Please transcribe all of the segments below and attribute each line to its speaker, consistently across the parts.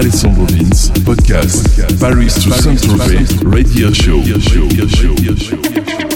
Speaker 1: Alessandro Vince, podcast, Paris to Saint-Tropez, radio show.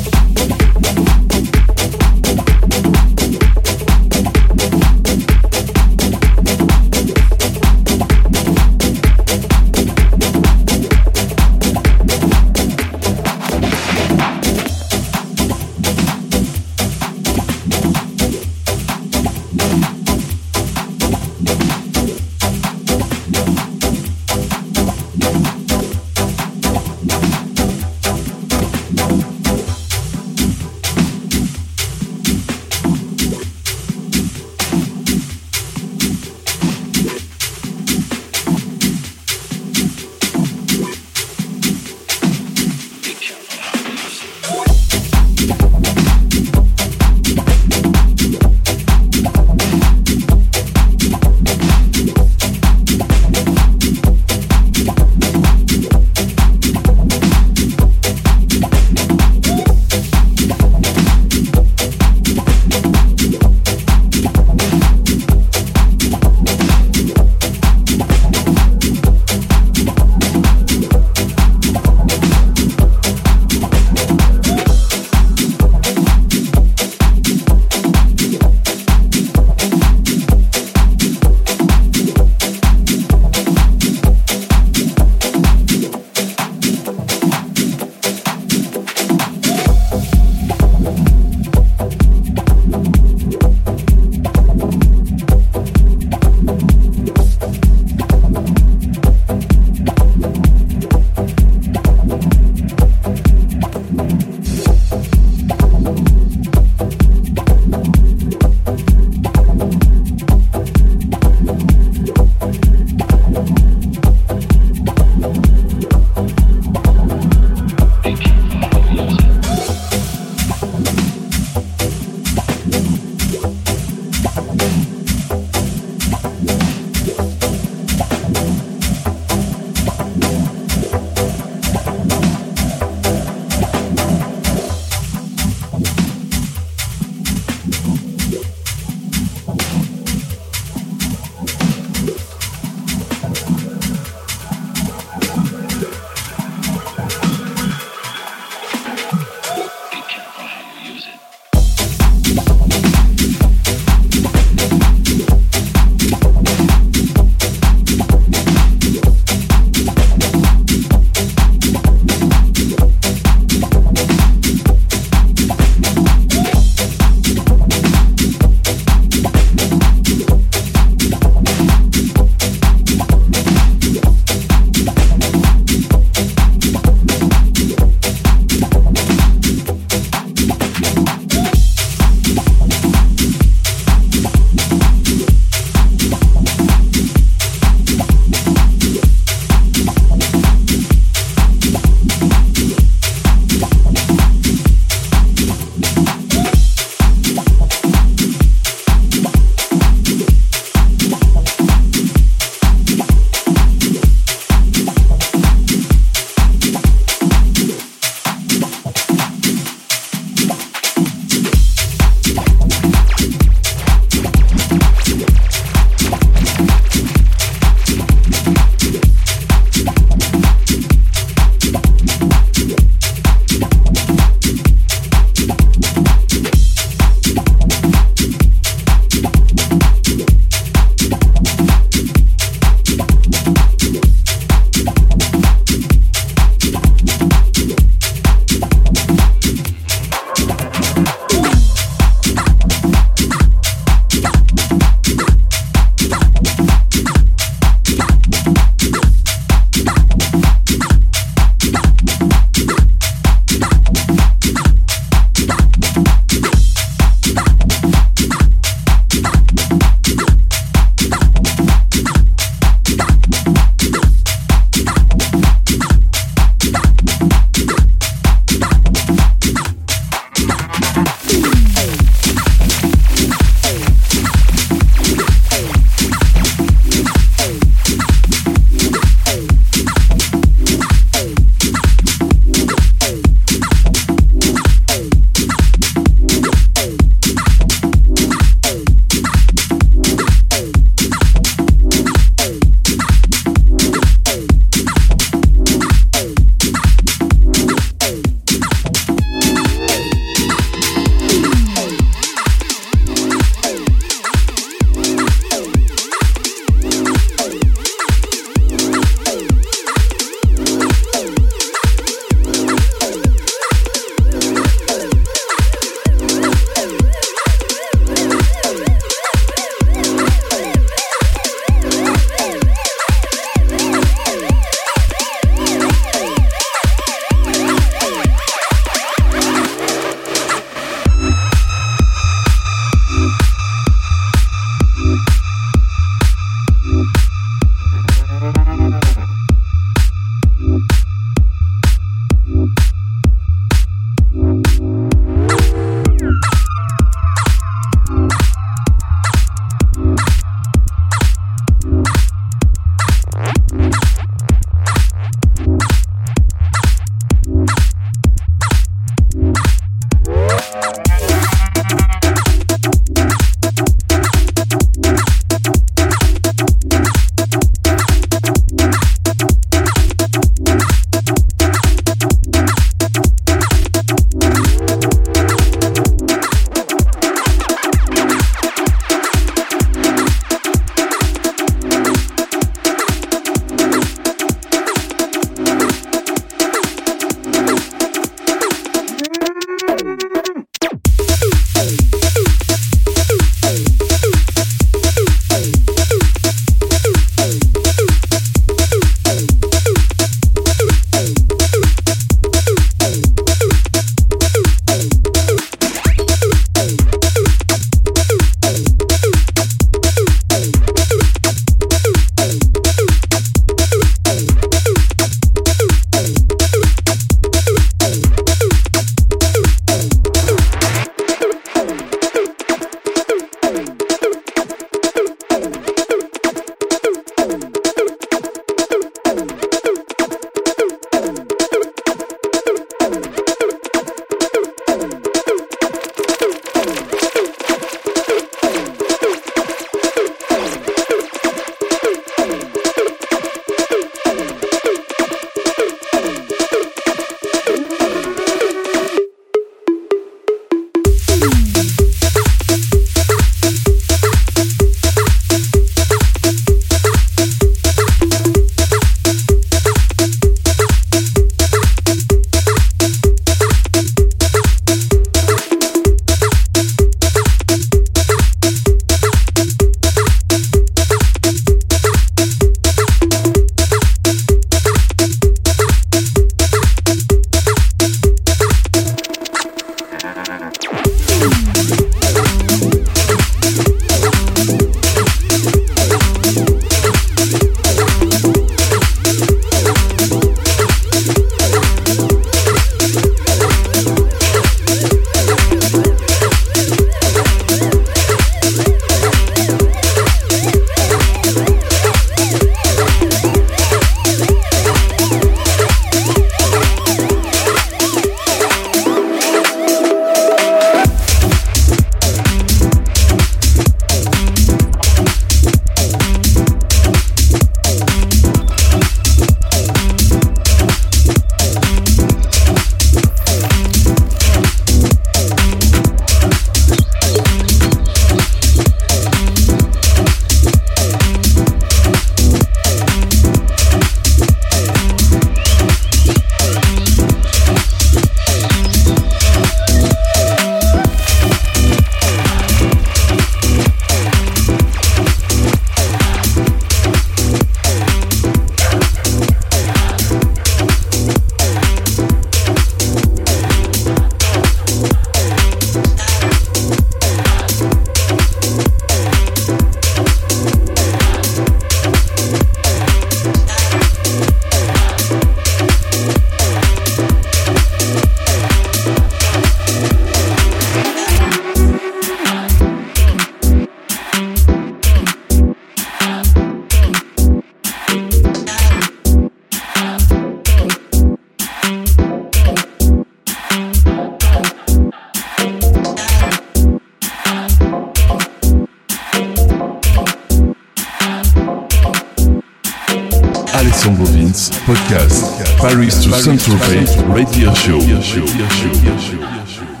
Speaker 1: Saint-Tropez Radio Show. Alessandro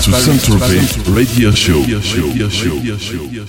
Speaker 1: Podcast, Paris to Saint-Tropez, radio show.